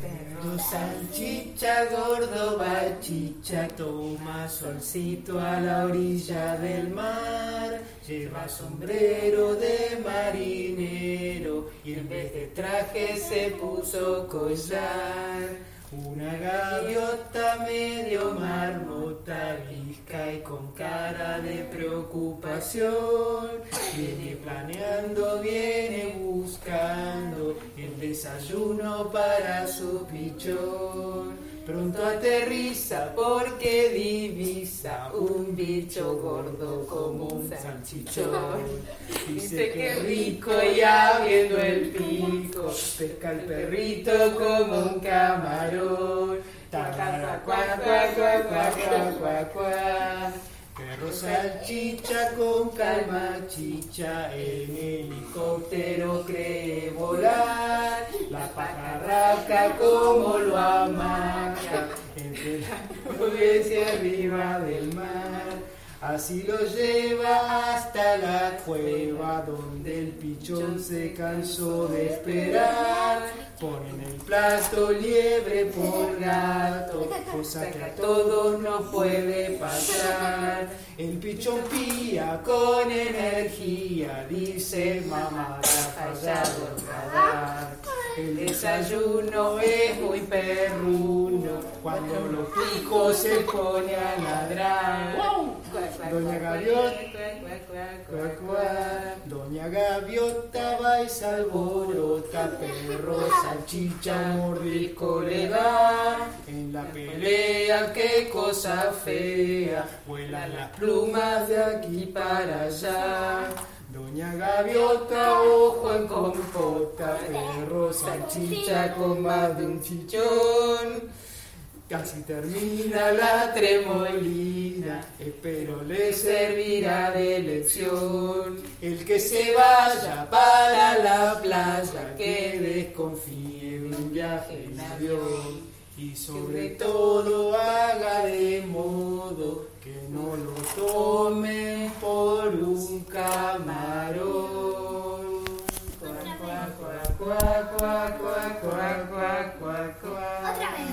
Perro salchicha, gordo bachicha, toma solcito a la orilla del mar. Lleva sombrero de marinero y en vez de traje se puso collar. Una gaviota medio marmota, visca y con cara de preocupación. Viene planeando, viene buscando desayuno para su pichón. Pronto aterriza porque divisa un bicho gordo como un salchichón. Dice que rico y abriendo el pico, pesca el perrito como un camarón. Cuá, cuá, cuá, cuá. Perro salchicha con calma chicha, en helicóptero cree volar, pajarraca como lo amaca, y arriba del mar. Así lo lleva hasta la cueva donde el pichón se cansó de esperar. Pone en el plato liebre por gato, cosa que a todos nos puede pasar. El pichón pía con energía, dice mamá, ha fallado el radar. El desayuno es muy perruno, cuando los picos se pone a ladrar. Doña Gaviota. Doña Gaviota va y se alborota, perro, salchicha, mordisco le da. En la pelea, qué cosa fea, vuelan las plumas de aquí para allá. Doña Gaviota, ojo en compota, perro, salchicha con más de un chichón. Casi termina la tremolina, espero le servirá de lección. El que se vaya para la playa, que desconfíe de un viaje en avión. Y sobre todo haga de modo que no lo tome por un camarón. cuá, cuá, cuá, cuá, cuá, cuá, cuá. Otra vez.